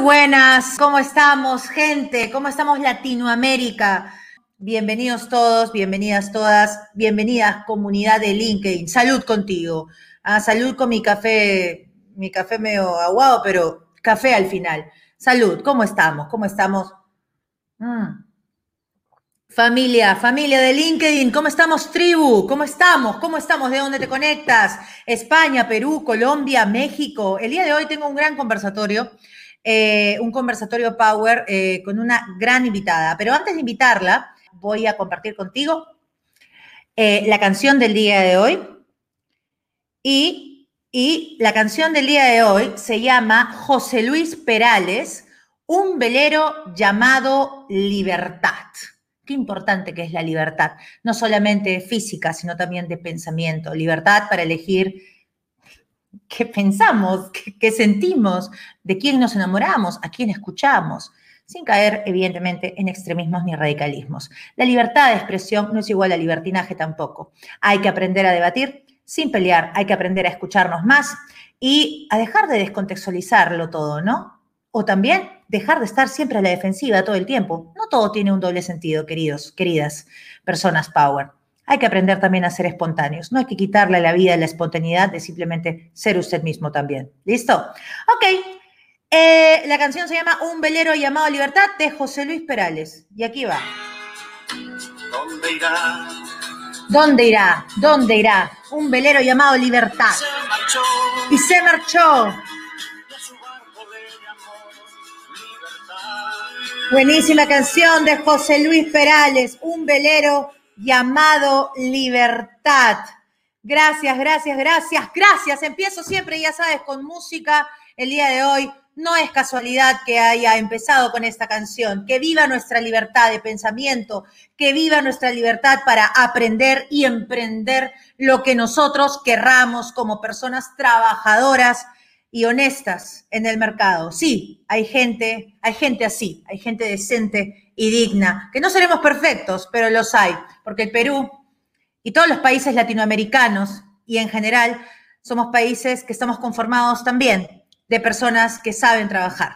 buenas, ¿cómo estamos, gente? ¿Cómo estamos, Latinoamérica? Bienvenidos todos, bienvenidas todas, bienvenidas, comunidad de LinkedIn. Salud contigo. Ah, salud con mi café, mi café medio aguado, pero café al final. Salud, ¿cómo estamos? ¿Cómo estamos? Mm. Familia, familia de LinkedIn, ¿cómo estamos, tribu? ¿Cómo estamos? ¿Cómo estamos? ¿De dónde te conectas? España, Perú, Colombia, México. El día de hoy tengo un gran conversatorio eh, un conversatorio Power eh, con una gran invitada. Pero antes de invitarla, voy a compartir contigo eh, la canción del día de hoy. Y, y la canción del día de hoy se llama José Luis Perales, un velero llamado Libertad. Qué importante que es la libertad, no solamente física, sino también de pensamiento. Libertad para elegir qué pensamos, qué, sentimos, de quién nos enamoramos, a quién escuchamos, sin caer evidentemente en extremismos ni radicalismos. La libertad de expresión no es igual a libertinaje tampoco. Hay que aprender a debatir sin pelear, hay que aprender a escucharnos más y a dejar de descontextualizarlo todo, ¿no? O también dejar de estar siempre a la defensiva todo el tiempo. No todo tiene un doble sentido, queridos, queridas personas Power hay que aprender también a ser espontáneos. No hay que quitarle la vida la espontaneidad de simplemente ser usted mismo también. ¿Listo? Ok. Eh, la canción se llama Un velero llamado Libertad de José Luis Perales. Y aquí va. ¿Dónde irá? ¿Dónde irá? ¿Dónde irá? Un velero llamado Libertad. Y se marchó. Buenísima canción de José Luis Perales, Un velero llamado Libertad. Gracias, gracias, gracias, gracias. Empiezo siempre, ya sabes, con música el día de hoy. No es casualidad que haya empezado con esta canción. Que viva nuestra libertad de pensamiento, que viva nuestra libertad para aprender y emprender lo que nosotros querramos como personas trabajadoras y honestas en el mercado. Sí, hay gente, hay gente así, hay gente decente y digna, que no seremos perfectos, pero los hay, porque el Perú y todos los países latinoamericanos y en general somos países que estamos conformados también de personas que saben trabajar.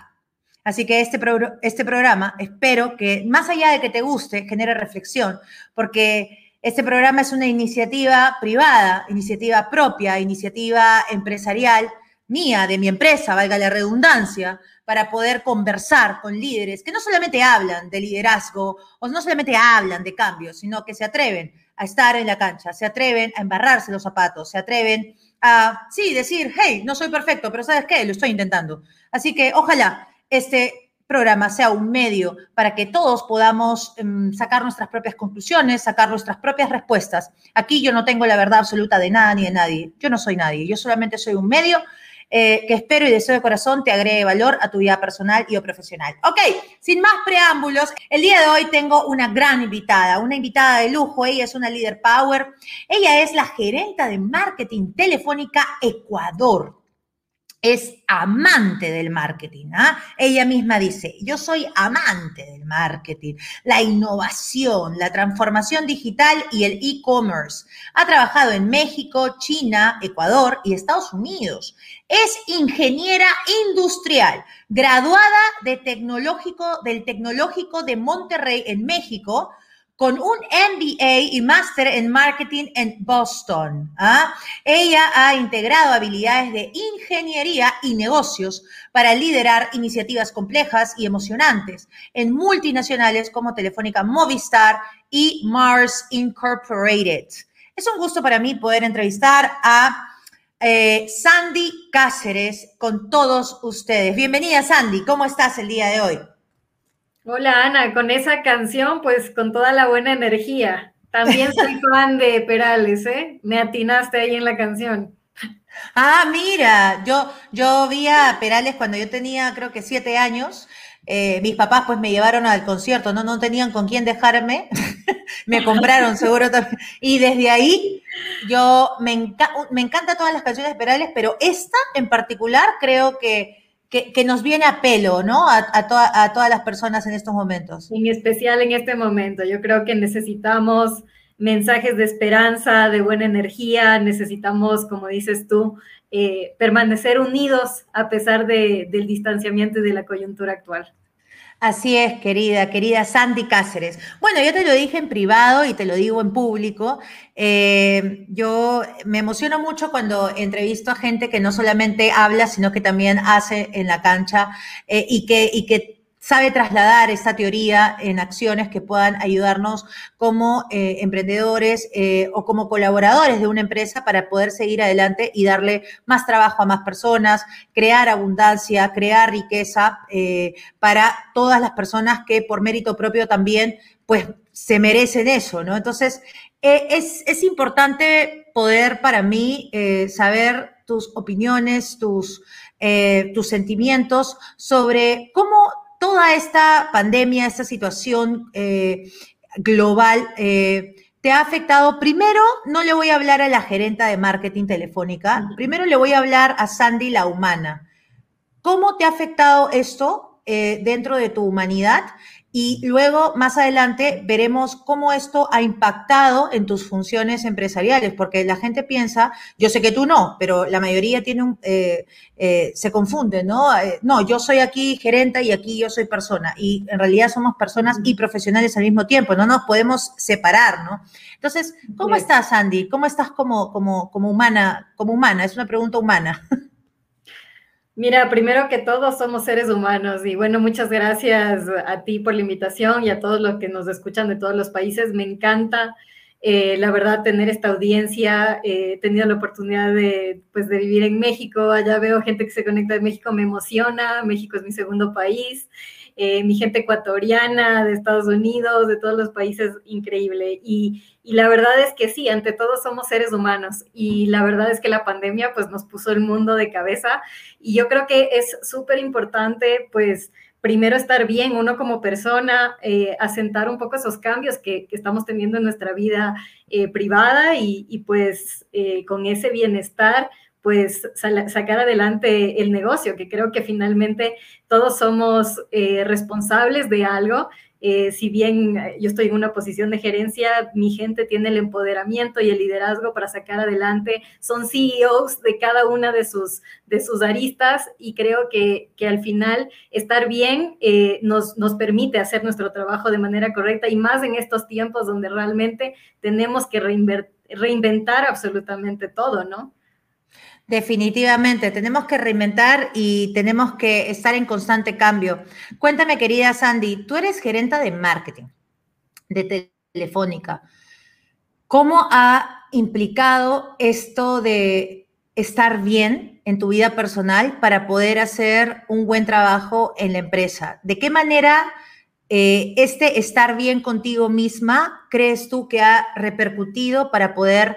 Así que este, este programa espero que, más allá de que te guste, genere reflexión, porque este programa es una iniciativa privada, iniciativa propia, iniciativa empresarial, mía, de mi empresa, valga la redundancia, para poder conversar con líderes que no solamente hablan de liderazgo o no solamente hablan de cambios, sino que se atreven a estar en la cancha, se atreven a embarrarse los zapatos, se atreven a, sí, decir, hey, no soy perfecto, pero ¿sabes qué? Lo estoy intentando. Así que ojalá este programa sea un medio para que todos podamos em, sacar nuestras propias conclusiones, sacar nuestras propias respuestas. Aquí yo no tengo la verdad absoluta de nada ni de nadie. Yo no soy nadie. Yo solamente soy un medio eh, que espero y deseo de corazón te agregue valor a tu vida personal y o profesional. Ok, sin más preámbulos, el día de hoy tengo una gran invitada, una invitada de lujo. Ella es una líder power. Ella es la gerenta de marketing telefónica Ecuador es amante del marketing. ¿ah? Ella misma dice, yo soy amante del marketing, la innovación, la transformación digital y el e-commerce. Ha trabajado en México, China, Ecuador y Estados Unidos. Es ingeniera industrial, graduada de tecnológico, del Tecnológico de Monterrey en México con un MBA y máster en marketing en Boston. ¿ah? Ella ha integrado habilidades de ingeniería y negocios para liderar iniciativas complejas y emocionantes en multinacionales como Telefónica Movistar y Mars Incorporated. Es un gusto para mí poder entrevistar a eh, Sandy Cáceres con todos ustedes. Bienvenida, Sandy. ¿Cómo estás el día de hoy? Hola Ana, con esa canción, pues con toda la buena energía. También soy fan de Perales, ¿eh? Me atinaste ahí en la canción. Ah, mira, yo, yo vi a Perales cuando yo tenía creo que siete años. Eh, mis papás pues me llevaron al concierto, no, no tenían con quién dejarme, me compraron seguro también. Y desde ahí yo me, me encanta todas las canciones de Perales, pero esta en particular creo que que, nos viene a pelo, ¿no? A, todas las personas en estos momentos. En especial en este momento. Yo creo que necesitamos mensajes de esperanza, de buena energía, necesitamos, como dices tú, eh, permanecer unidos a pesar del distanciamiento y de la coyuntura actual. Así es, querida, querida Sandy Cáceres. Bueno, yo te lo dije en privado y te lo digo en público. Eh, yo me emociono mucho cuando entrevisto a gente que no solamente habla, sino que también hace en la cancha eh, y, que, y que sabe trasladar esta teoría en acciones que puedan ayudarnos como eh, emprendedores eh, o como colaboradores de una empresa para poder seguir adelante y darle más trabajo a más personas, crear abundancia, crear riqueza eh, para todas las personas que por mérito propio también pues se merecen eso, ¿no? Entonces, es, es, importante poder para mí saber tus opiniones, tus, tus sentimientos sobre cómo toda esta pandemia, esta situación eh, global, eh, te ha afectado? Primero, no le voy a hablar a la gerenta de marketing telefónica, primero le voy a hablar a Sandy, la humana. ¿Cómo te ha afectado esto eh, dentro de tu humanidad? Y luego, más adelante, veremos cómo esto ha impactado en tus funciones empresariales, porque la gente piensa, yo sé que tú no, pero la mayoría tiene un, eh, eh, se confunde, ¿no? Eh, no, yo soy aquí gerente y aquí yo soy persona. Y en realidad somos personas y profesionales al mismo tiempo, no nos podemos separar, ¿no? Entonces, ¿cómo estás, Andy? ¿Cómo estás como, como, como humana? Como humana, es una pregunta humana. Mira, primero que todos somos seres humanos y bueno, muchas gracias a ti por la invitación y a todos los que nos escuchan de todos los países. Me encanta, eh, la verdad, tener esta audiencia. Eh, he tenido la oportunidad de, pues, de vivir en México. Allá veo gente que se conecta de México, me emociona. México es mi segundo país. Eh, mi gente ecuatoriana, de Estados Unidos, de todos los países, increíble. Y, y, la verdad es que sí, ante todo somos seres humanos y la verdad es que la pandemia pues nos puso el mundo de cabeza y yo creo que es súper importante pues primero estar bien uno como persona, eh, asentar un poco esos cambios que, que, estamos teniendo en nuestra vida eh, privada y, y pues con ese bienestar pues sacar adelante el negocio, que creo que finalmente todos somos eh, responsables de algo. Eh, si bien yo estoy en una posición de gerencia, mi gente tiene el empoderamiento y el liderazgo para sacar adelante, son CEOs de cada una de sus, de sus aristas y creo que, que al final estar bien eh, nos, nos permite hacer nuestro trabajo de manera correcta y más en estos tiempos donde realmente tenemos que reinventar absolutamente todo, ¿no? Definitivamente, tenemos que reinventar y tenemos que estar en constante cambio. Cuéntame, querida Sandy, tú eres gerenta de marketing de Telefónica. ¿Cómo ha implicado esto de estar bien en tu vida personal para poder hacer un buen trabajo en la empresa? ¿De qué manera eh, este estar bien contigo misma crees tú que ha repercutido para poder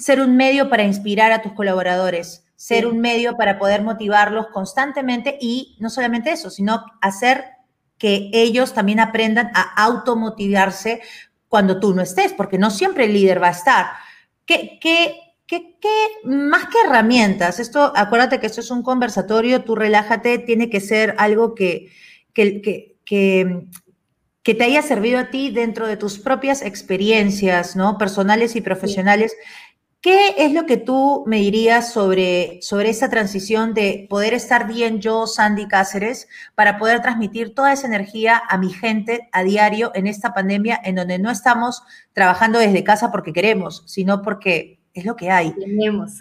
ser un medio para inspirar a tus colaboradores, ser un medio para poder motivarlos constantemente y no solamente eso, sino hacer que ellos también aprendan a automotivarse cuando tú no estés, porque no siempre el líder va a estar. ¿Qué, qué, qué, qué más que herramientas? Esto, acuérdate que esto es un conversatorio, tú relájate, tiene que ser algo que, que, que, que que te haya servido a ti dentro de tus propias experiencias, ¿no? Personales y profesionales, ¿Qué es lo que tú me dirías sobre, sobre esa transición de poder estar bien yo, Sandy Cáceres, para poder transmitir toda esa energía a mi gente a diario en esta pandemia en donde no estamos trabajando desde casa porque queremos, sino porque es lo que hay? Tenemos.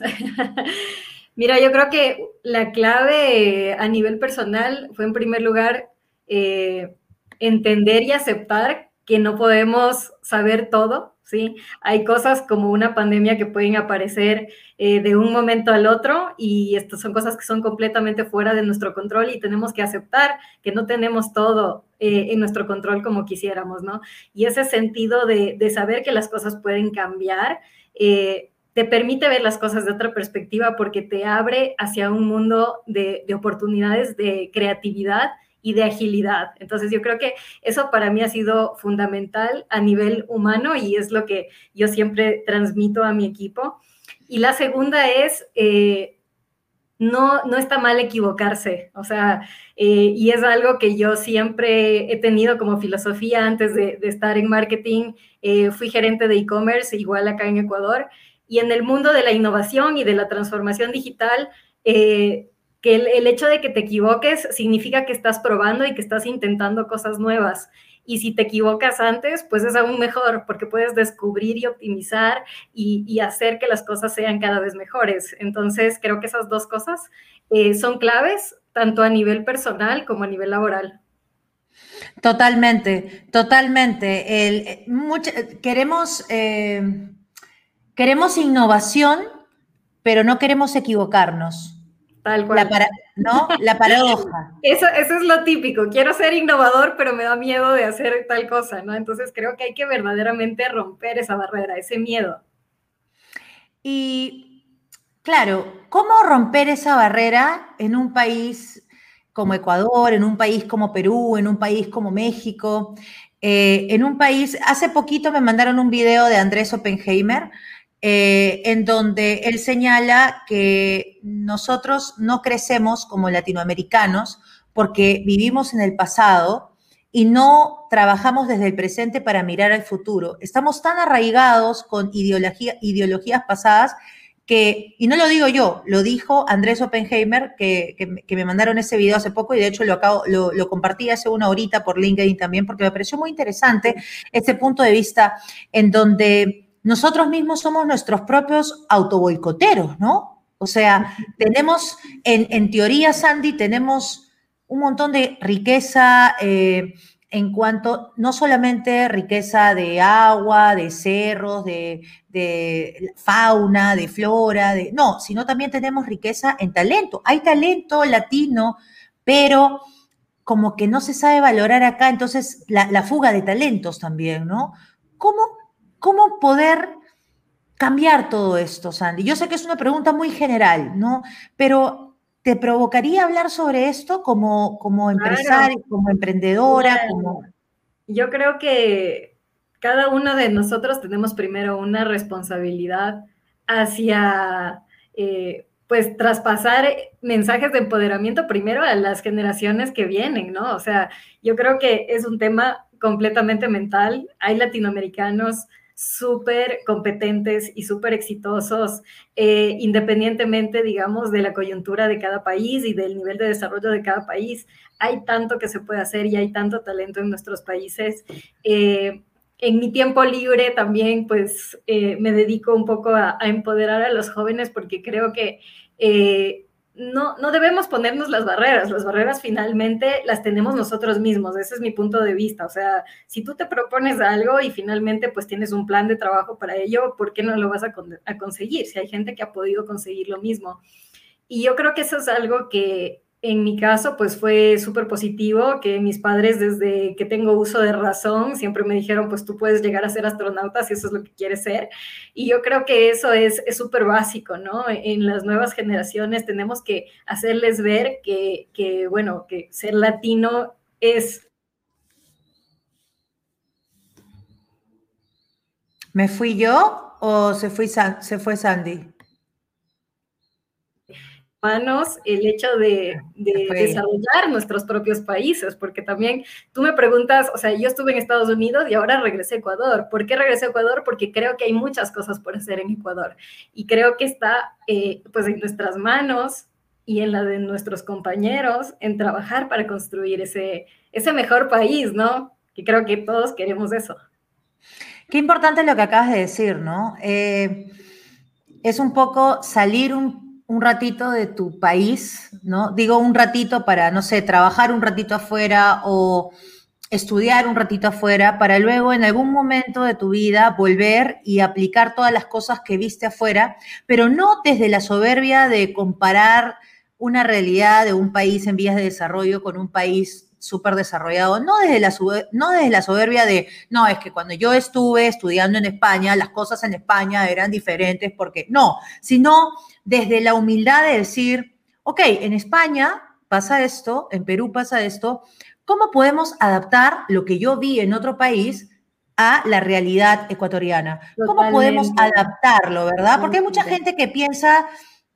Mira, yo creo que la clave a nivel personal fue en primer lugar eh, entender y aceptar que no podemos saber todo, ¿sí? Hay cosas como una pandemia que pueden aparecer eh, de un momento al otro y estas son cosas que son completamente fuera de nuestro control y tenemos que aceptar que no tenemos todo eh, en nuestro control como quisiéramos, ¿no? Y ese sentido de, saber que las cosas pueden cambiar. Eh, te permite ver las cosas de otra perspectiva porque te abre hacia un mundo de, de oportunidades de creatividad y de agilidad. Entonces yo creo que eso para mí ha sido fundamental a nivel humano y es lo que yo siempre transmito a mi equipo. Y la segunda es, eh, no, no está mal equivocarse, o sea, eh, y es algo que yo siempre he tenido como filosofía antes de, estar en marketing. Eh, fui gerente de e-commerce, igual acá en Ecuador, y en el mundo de la innovación y de la transformación digital, que el, hecho de que te equivoques significa que estás probando y que estás intentando cosas nuevas. Y si te equivocas antes, pues es aún mejor porque puedes descubrir y optimizar y, hacer que las cosas sean cada vez mejores. Entonces, creo que esas dos cosas eh, son claves, tanto a nivel personal como a nivel laboral. Totalmente, totalmente. Eh, queremos, eh, queremos innovación, pero no queremos equivocarnos. Tal cual. La ¿No? La paradoja. Eso, eso es lo típico. Quiero ser innovador, pero me da miedo de hacer tal cosa, ¿no? Entonces creo que hay que verdaderamente romper esa barrera, ese miedo. Y claro, ¿cómo romper esa barrera en un país como Ecuador, en un país como Perú, en un país como México? Eh, en un país, hace poquito me mandaron un video de Andrés Oppenheimer, eh, en donde él señala que nosotros no crecemos como latinoamericanos porque vivimos en el pasado y no trabajamos desde el presente para mirar al futuro. Estamos tan arraigados con ideologías pasadas que, y no lo digo yo, lo dijo Andrés Oppenheimer, que, me mandaron ese video hace poco y de hecho lo, acabo, lo, lo, compartí hace una horita por LinkedIn también, porque me pareció muy interesante este punto de vista en donde nosotros mismos somos nuestros propios autoboicoteros, ¿no? O sea, tenemos, en, teoría, Sandy, tenemos un montón de riqueza eh, en cuanto, no solamente riqueza de agua, de cerros, de, de, fauna, de flora, de, no, sino también tenemos riqueza en talento. Hay talento latino, pero como que no se sabe valorar acá, entonces la, la fuga de talentos también, ¿no? ¿Cómo ¿Cómo poder cambiar todo esto, Sandy? Yo sé que es una pregunta muy general, ¿no? Pero ¿te provocaría hablar sobre esto como, como empresaria, como emprendedora? Como... Yo creo que cada uno de nosotros tenemos primero una responsabilidad hacia, eh, pues, traspasar mensajes de empoderamiento primero a las generaciones que vienen, ¿no? O sea, yo creo que es un tema completamente mental. Hay latinoamericanos súper competentes y súper exitosos, eh, independientemente, digamos, de la coyuntura de cada país y del nivel de desarrollo de cada país. Hay tanto que se puede hacer y hay tanto talento en nuestros países. Eh, en mi tiempo libre también, pues, eh, me dedico un poco a, a, empoderar a los jóvenes porque creo que no, no debemos ponernos las barreras, las barreras finalmente las tenemos nosotros mismos, ese es mi punto de vista, o sea, si tú te propones algo y finalmente pues tienes un plan de trabajo para ello, ¿por qué no lo vas a, a conseguir? Si hay gente que ha podido conseguir lo mismo. Y yo creo que eso es algo que en mi caso, pues fue súper positivo, que mis padres desde que tengo uso de razón siempre me dijeron, pues tú puedes llegar a ser astronauta si eso es lo que quieres ser. Y yo creo que eso es súper básico, ¿no? En las nuevas generaciones tenemos que hacerles ver que, que, bueno, que ser latino es... ¿Me fui yo o se se fue Sandy? Humanos el hecho de, desarrollar nuestros propios países, porque también tú me preguntas, o sea, yo estuve en Estados Unidos y ahora regresé a Ecuador. ¿Por qué regresé a Ecuador? Porque creo que hay muchas cosas por hacer en Ecuador y creo que está eh, pues en nuestras manos y en la de nuestros compañeros en trabajar para construir ese, ese mejor país, ¿no? Que creo que todos queremos eso. Qué importante lo que acabas de decir, ¿no? Eh, es un poco salir un un ratito de tu país, ¿no? Digo un ratito para, no sé, trabajar un ratito afuera o estudiar un ratito afuera para luego en algún momento de tu vida volver y aplicar todas las cosas que viste afuera, pero no desde la soberbia de comparar una realidad de un país en vías de desarrollo con un país súper desarrollado, no desde, la, no desde la soberbia de, no, es que cuando yo estuve estudiando en España, las cosas en España eran diferentes, porque no, sino desde la humildad de decir, ok, en España pasa esto, en Perú pasa esto, ¿cómo podemos adaptar lo que yo vi en otro país a la realidad ecuatoriana? ¿Cómo podemos adaptarlo, verdad? Porque hay mucha gente que piensa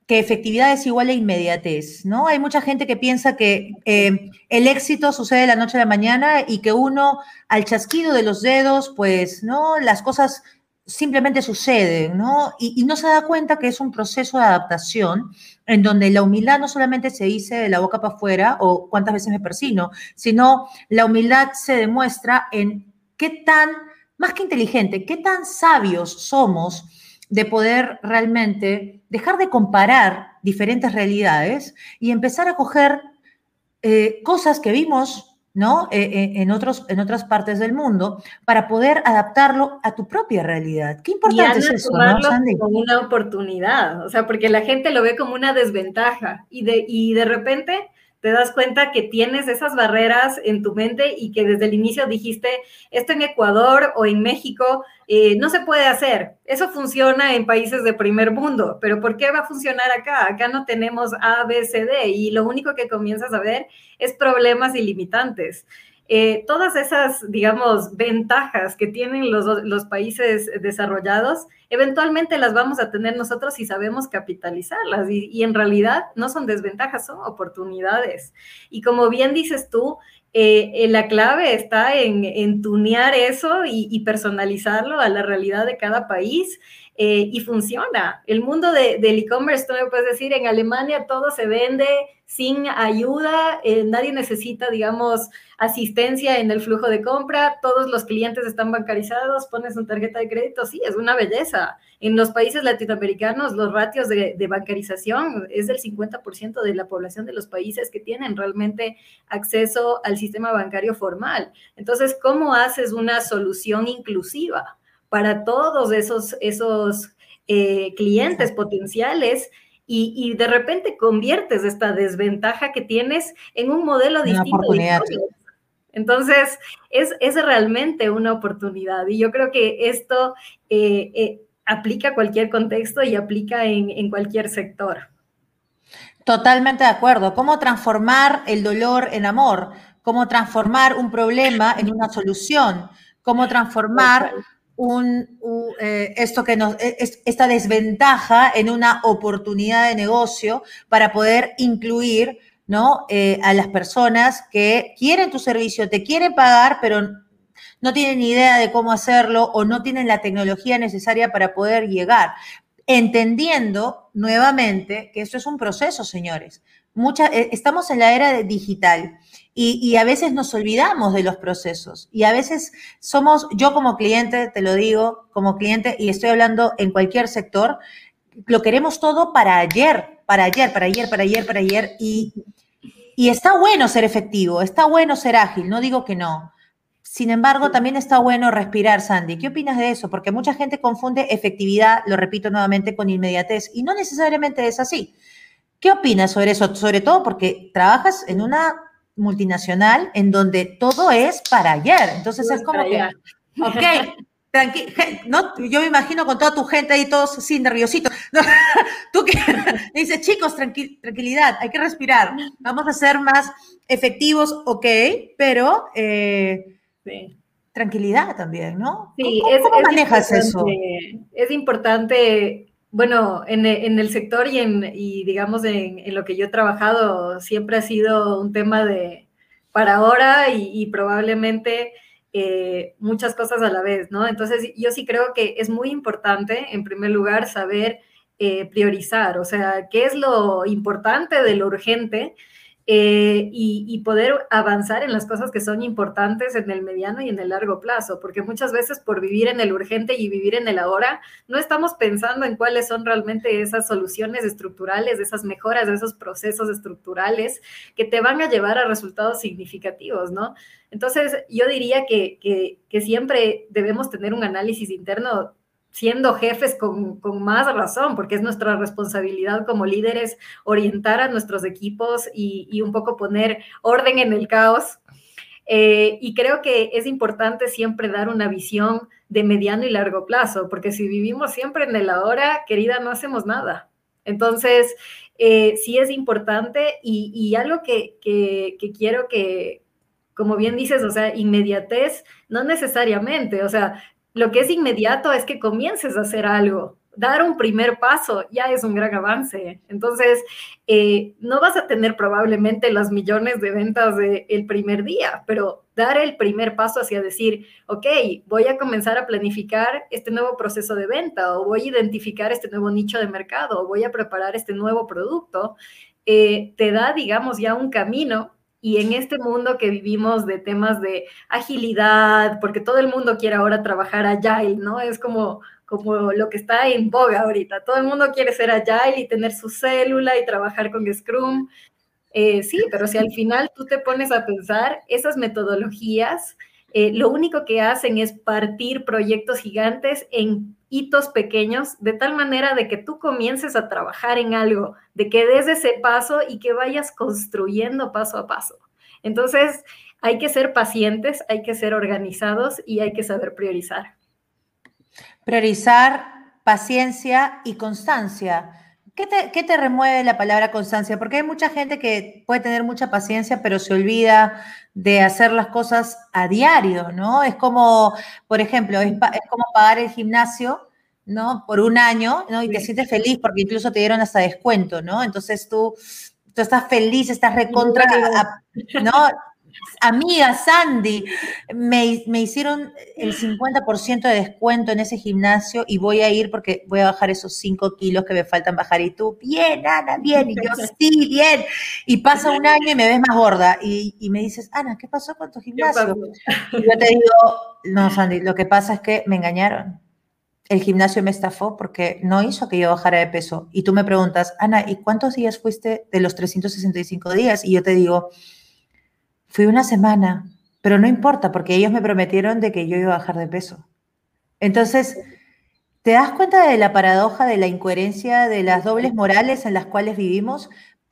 que efectividad es igual a inmediatez, ¿no? Hay mucha gente que piensa que eh, el éxito sucede de la noche a la mañana y que uno, al chasquido de los dedos, pues, ¿no? Las cosas simplemente suceden, ¿no? Y, no se da cuenta que es un proceso de adaptación en donde la humildad no solamente se dice de la boca para afuera o cuántas veces me persino, sino la humildad se demuestra en qué tan, más que inteligente, qué tan sabios somos de poder realmente dejar de comparar diferentes realidades y empezar a coger eh, cosas que vimos ¿no? Eh, eh, en, otros, en otras partes del mundo para poder adaptarlo a tu propia realidad. Qué importante es eso, ¿no, Como una oportunidad, o sea, porque la gente lo ve como una desventaja y de, y de repente te das cuenta que tienes esas barreras en tu mente y que desde el inicio dijiste, esto en Ecuador o en México eh, no se puede hacer. Eso funciona en países de primer mundo, pero ¿por qué va a funcionar acá? Acá no tenemos A, B, C, D y lo único que comienzas a ver es problemas ilimitantes. Eh, todas esas, digamos, ventajas que tienen los, países desarrollados, eventualmente las vamos a tener nosotros si sabemos capitalizarlas y, en realidad no son desventajas, son oportunidades. Y como bien dices tú, eh, la clave está en, tunear eso y, personalizarlo a la realidad de cada país. Eh, y funciona. El mundo del e-commerce, tú me puedes decir, en Alemania todo se vende sin ayuda, eh, nadie necesita, digamos, asistencia en el flujo de compra, todos los clientes están bancarizados, pones una tarjeta de crédito, sí, es una belleza. En los países latinoamericanos, los ratios de, de bancarización es del 50% de la población de los países que tienen realmente acceso al sistema bancario formal. Entonces, ¿cómo haces una solución inclusiva para todos esos, esos eh, clientes potenciales? y, de repente conviertes esta desventaja que tienes en un modelo distinto. Entonces, es, es, realmente una oportunidad y yo creo que esto eh, eh, aplica a cualquier contexto y aplica en, en cualquier sector. Totalmente de acuerdo. ¿Cómo transformar el dolor en amor? ¿Cómo transformar un problema en una solución? ¿Cómo transformar un, eh, esto que nos, e, esta desventaja en una oportunidad de negocio para poder incluir ¿no? Eh, a las personas que quieren tu servicio, te quieren pagar, pero no tienen idea de cómo hacerlo o no tienen la tecnología necesaria para poder llegar. Entendiendo nuevamente que esto es un proceso, señores. Eh, estamos en la era digital y, a veces nos olvidamos de los procesos y a veces somos, yo como cliente, te lo digo, como cliente, y estoy hablando en cualquier sector, lo queremos todo para ayer, para ayer, para ayer, para ayer, para ayer, y, y está bueno ser efectivo, está bueno ser ágil, no digo que no. Sin embargo, también está bueno respirar, Sandy. ¿Qué opinas de eso? Porque mucha gente confunde efectividad, lo repito nuevamente, con inmediatez y no necesariamente es así. ¿Qué opinas sobre eso? Sobre todo porque trabajas en una multinacional en donde todo es para ayer. Entonces es como que, ok, no, yo me imagino con toda tu gente ahí todos así nerviositos. tú que dices, chicos, tranquilidad, hay que respirar. Vamos a ser más efectivos, ok, pero eh, tranquilidad también, ¿no? Sí, ¿Cómo, manejas eso? Es importante bueno, en, el sector y, en, digamos en, lo que yo he trabajado siempre ha sido un tema de para ahora y, probablemente eh, muchas cosas a la vez, ¿no? Entonces yo sí creo que es muy importante, en primer lugar, saber eh, priorizar, o sea, qué es lo importante de lo urgente eh, y, poder avanzar en las cosas que son importantes en el mediano y en el largo plazo, porque muchas veces por vivir en el urgente y vivir en el ahora, no estamos pensando en cuáles son realmente esas soluciones estructurales, esas mejoras, esos procesos estructurales que te van a llevar a resultados significativos, ¿no? Entonces, yo diría que, que siempre debemos tener un análisis interno siendo jefes con, más razón, porque es nuestra responsabilidad como líderes orientar a nuestros equipos y, un poco poner orden en el caos. Eh, y creo que es importante siempre dar una visión de mediano y largo plazo, porque si vivimos siempre en el ahora, querida, no hacemos nada. Entonces, eh, sí es importante y, algo que, que, que quiero que, como bien dices, o sea, inmediatez, no necesariamente, o sea, lo que es inmediato es que comiences a hacer algo. dar un primer paso ya es un gran avance. Entonces, eh, no vas a tener probablemente las millones de ventas del primer día, pero dar el primer paso hacia decir, ok, voy a comenzar a planificar este nuevo proceso de venta o voy a identificar este nuevo nicho de mercado o voy a preparar este nuevo producto, eh, te da, digamos, ya un camino y en este mundo que vivimos de temas de agilidad, porque todo el mundo quiere ahora trabajar agile, ¿no? Es como, como lo que está en boga ahorita. Todo el mundo quiere ser agile y tener su célula y trabajar con Scrum. Eh, sí, pero si al final tú te pones a pensar, esas metodologías eh, lo único que hacen es partir proyectos gigantes en hitos pequeños, de tal manera de que tú comiences a trabajar en algo, de que des ese paso y que vayas construyendo paso a paso. Entonces, hay que ser pacientes, hay que ser organizados y hay que saber priorizar. Priorizar, paciencia y constancia. ¿Qué te, remueve la palabra constancia? Porque hay mucha gente que puede tener mucha paciencia, pero se olvida de hacer las cosas a diario, ¿no? Es como, por ejemplo, es, como pagar el gimnasio, ¿no? Por un año, ¿no? Y te sientes feliz porque incluso te dieron hasta descuento, ¿no? Entonces tú, tú estás feliz, estás recontra, ¿no? Amiga Sandy, me, me hicieron el 50% de descuento en ese gimnasio y voy a ir porque voy a bajar esos 5 kilos que me faltan bajar. Y tú, bien, Ana, bien. Y yo, sí, bien. Y pasa un año y me ves más gorda. Y, y me dices, Ana, ¿qué pasó con tu gimnasio? Y yo te digo, no, Sandy, lo que pasa es que me engañaron. El gimnasio me estafó porque no hizo que yo bajara de peso. Y tú me preguntas, Ana, ¿y cuántos días fuiste de los 365 días? Y yo te digo, Fui una semana, pero no importa porque ellos me prometieron de que yo iba a bajar de peso. Entonces, ¿te das cuenta de la paradoja, de la incoherencia, de las dobles morales en las cuales vivimos?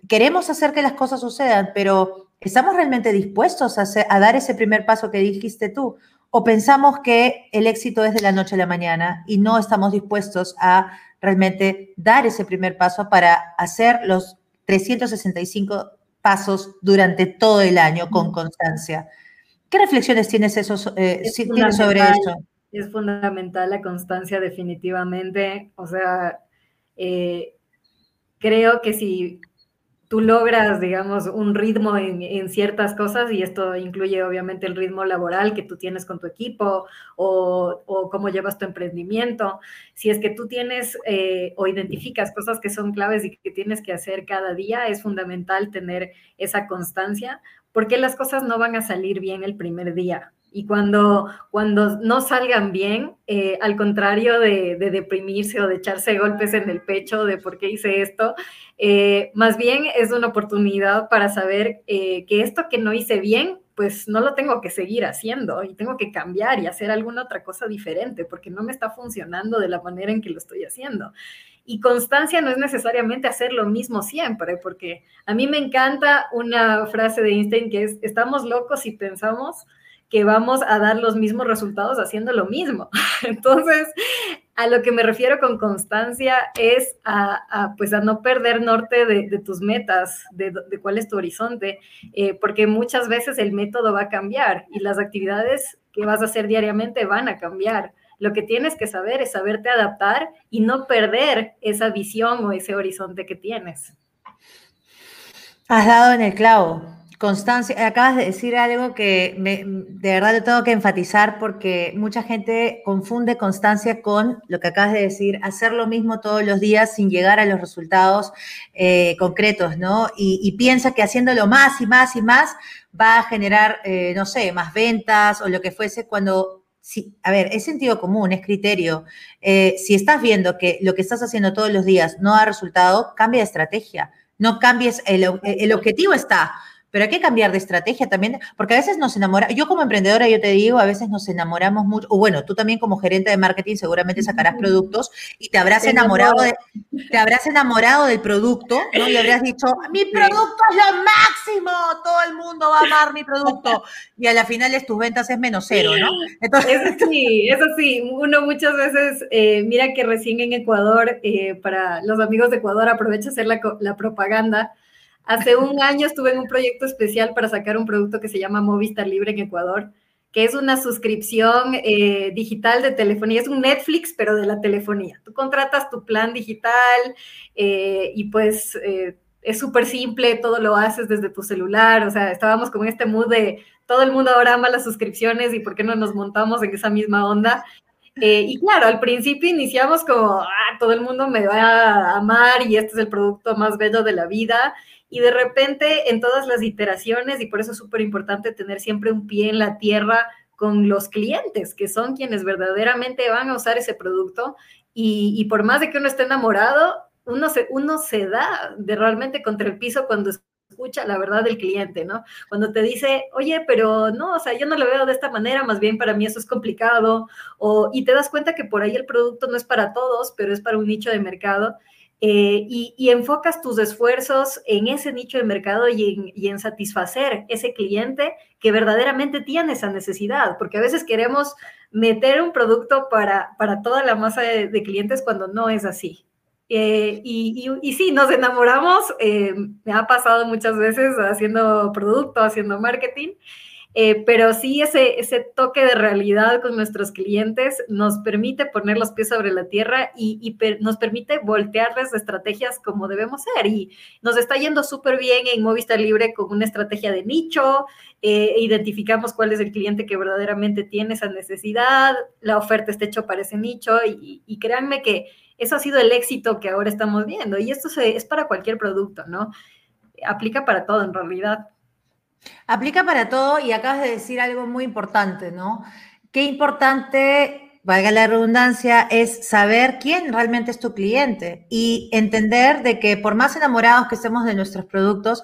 Queremos hacer que las cosas sucedan, pero ¿estamos realmente dispuestos a, a dar ese primer paso que dijiste tú? ¿O pensamos que el éxito es de la noche a la mañana y no estamos dispuestos a realmente dar ese primer paso para hacer los 365 pasos durante todo el año con constancia. ¿Qué reflexiones tienes, esos, eh, sobre eso? Es fundamental la constancia definitivamente. O sea, eh, creo que si tú logras, digamos, un ritmo en, ciertas cosas, y esto incluye obviamente el ritmo laboral que tú tienes con tu equipo o, cómo llevas tu emprendimiento, si es que tú tienes eh, o identificas cosas que son claves y que tienes que hacer cada día, es fundamental tener esa constancia, porque las cosas no van a salir bien el primer día. Y cuando, cuando no salgan bien, eh, al contrario de, deprimirse o de echarse golpes en el pecho de por qué hice esto, eh, más bien es una oportunidad para saber eh, que esto que no hice bien, pues no lo tengo que seguir haciendo y tengo que cambiar y hacer alguna otra cosa diferente porque no me está funcionando de la manera en que lo estoy haciendo. Y constancia no es necesariamente hacer lo mismo siempre, porque a mí me encanta una frase de Einstein que es, estamos locos si pensamos que vamos a dar los mismos resultados haciendo lo mismo. Entonces, a lo que me refiero con constancia es a, pues a no perder norte de, tus metas, de, cuál es tu horizonte, eh, porque muchas veces el método va a cambiar y las actividades que vas a hacer diariamente van a cambiar. Lo que tienes que saber es saberte adaptar y no perder esa visión o ese horizonte que tienes. Has dado en el clavo. Constancia, acabas de decir algo que de verdad lo tengo que enfatizar porque mucha gente confunde constancia con lo que acabas de decir, hacer lo mismo todos los días sin llegar a los resultados eh, concretos, ¿no? Y, piensa que haciéndolo más y más y más va a generar, eh, no sé, más ventas o lo que fuese cuando Sí, a ver, es sentido común, es criterio. Eh, si estás viendo que lo que estás haciendo todos los días no da resultado, cambia de estrategia. No cambies, el, el objetivo está, pero hay que cambiar de estrategia también, porque a veces nos enamora, yo como emprendedora, yo te digo, a veces nos enamoramos mucho, o bueno, tú también como gerente de marketing seguramente sacarás productos y te habrás enamorado de, te habrás enamorado del producto, ¿no? Y habrás dicho, mi producto es lo máximo, todo el mundo va a amar mi producto, y a la final tus ventas es menos cero, ¿no? Entonces, eso sí, eso sí, uno muchas veces, eh, mira que recién en Ecuador, eh, para los amigos de Ecuador, aprovecha hacer la, la propaganda, Hace un año estuve en un proyecto especial para sacar un producto que se llama Movistar Libre en Ecuador, que es una suscripción eh, digital de telefonía, es un Netflix, pero de la telefonía. Tú contratas tu plan digital eh, y pues eh, es súper simple, todo lo haces desde tu celular, o sea, estábamos con este mood de todo el mundo ahora ama las suscripciones y por qué no nos montamos en esa misma onda. y claro, al principio iniciamos como, ah, todo el mundo me va a amar y este es el producto más bello de la vida y de repente en todas las iteraciones, y por eso es súper importante tener siempre un pie en la tierra con los clientes, que son quienes verdaderamente van a usar ese producto, y, por más de que uno esté enamorado, uno se, uno se da de realmente contra el piso cuando escucha la verdad del cliente, ¿no? Cuando te dice, oye, pero no, o sea, yo no lo veo de esta manera, más bien para mí eso es complicado, o, y te das cuenta que por ahí el producto no es para todos, pero es para un nicho de mercado, eh, y, enfocas tus esfuerzos en ese nicho de mercado y en, satisfacer ese cliente que verdaderamente tiene esa necesidad, porque a veces queremos meter un producto para, para toda la masa de, clientes cuando no es así. Eh, y, y, sí, nos enamoramos, eh, me ha pasado muchas veces haciendo producto, haciendo marketing, eh, pero sí ese, ese toque de realidad con nuestros clientes nos permite poner los pies sobre la tierra y, nos permite voltearles estrategias como debemos ser. Y nos está yendo súper bien en Movistar Libre con una estrategia de nicho, eh, identificamos cuál es el cliente que verdaderamente tiene esa necesidad, la oferta está hecha para ese nicho y, créanme que eso ha sido el éxito que ahora estamos viendo. Y esto es para cualquier producto, ¿no? Aplica para todo en realidad. Aplica para todo y acabas de decir algo muy importante, ¿no? Qué importante, valga la redundancia, es saber quién realmente es tu cliente y entender de que por más enamorados que estemos de nuestros productos,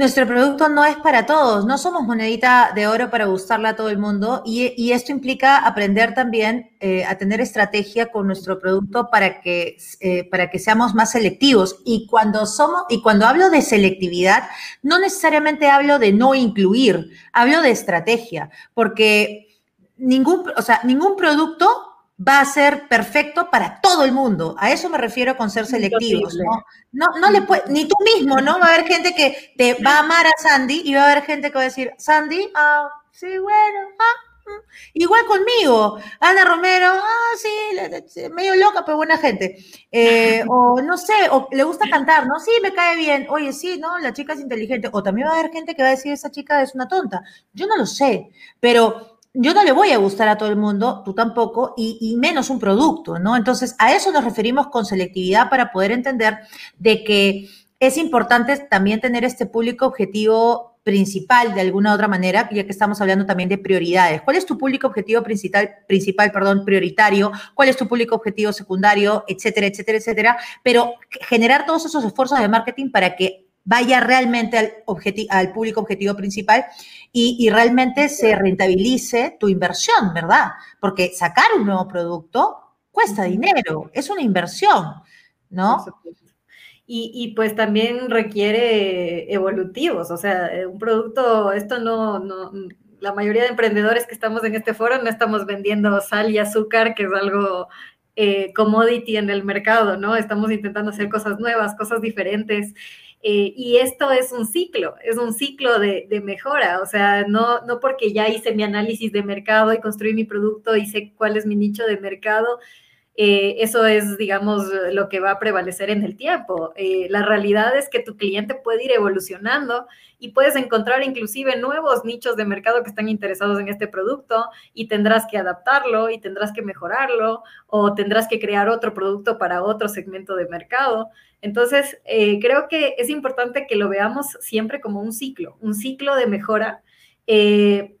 nuestro producto no es para todos, no somos monedita de oro para gustarle a todo el mundo y, esto implica aprender también eh, a tener estrategia con nuestro producto para que, eh, para que seamos más selectivos. Y cuando somos, y cuando hablo de selectividad, no necesariamente hablo de no incluir, hablo de estrategia, porque ningún, o sea, ningún producto va a ser perfecto para todo el mundo. A eso me refiero con ser selectivos, ¿no? No, no le puede, ni tú mismo, ¿no? Va a haber gente que te va a amar a Sandy y va a haber gente que va a decir, Sandy, ah, sí, bueno, ah, mm". Igual conmigo, Ana Romero, ah, sí, medio loca, pero buena gente. Eh, o no sé, o le gusta cantar, ¿no? Sí, me cae bien. Oye, sí, ¿no? La chica es inteligente. O también va a haber gente que va a decir, esa chica es una tonta. Yo no lo sé, pero yo no le voy a gustar a todo el mundo, tú tampoco, y, menos un producto, ¿no? Entonces, a eso nos referimos con selectividad para poder entender de que es importante también tener este público objetivo principal de alguna otra manera, ya que estamos hablando también de prioridades. ¿Cuál es tu público objetivo principal, principal, perdón, prioritario? ¿Cuál es tu público objetivo secundario, etcétera, etcétera, etcétera? Pero generar todos esos esfuerzos de marketing para que vaya realmente al, al público objetivo principal y, realmente se rentabilice tu inversión, ¿verdad? Porque sacar un nuevo producto cuesta dinero, es una inversión, ¿no? Y, pues también requiere evolutivos, o sea, un producto, esto no, no, la mayoría de emprendedores que estamos en este foro no estamos vendiendo sal y azúcar, que es algo eh, commodity en el mercado, ¿no? Estamos intentando hacer cosas nuevas, cosas diferentes. Eh, y esto es un ciclo, es un ciclo de, mejora, o sea, no, no porque ya hice mi análisis de mercado y construí mi producto y sé cuál es mi nicho de mercado, eh, eso es, digamos, lo que va a prevalecer en el tiempo. Eh, la realidad es que tu cliente puede ir evolucionando y puedes encontrar inclusive nuevos nichos de mercado que están interesados en este producto y tendrás que adaptarlo y tendrás que mejorarlo o tendrás que crear otro producto para otro segmento de mercado. Entonces, eh, creo que es importante que lo veamos siempre como un ciclo, un ciclo de mejora eh,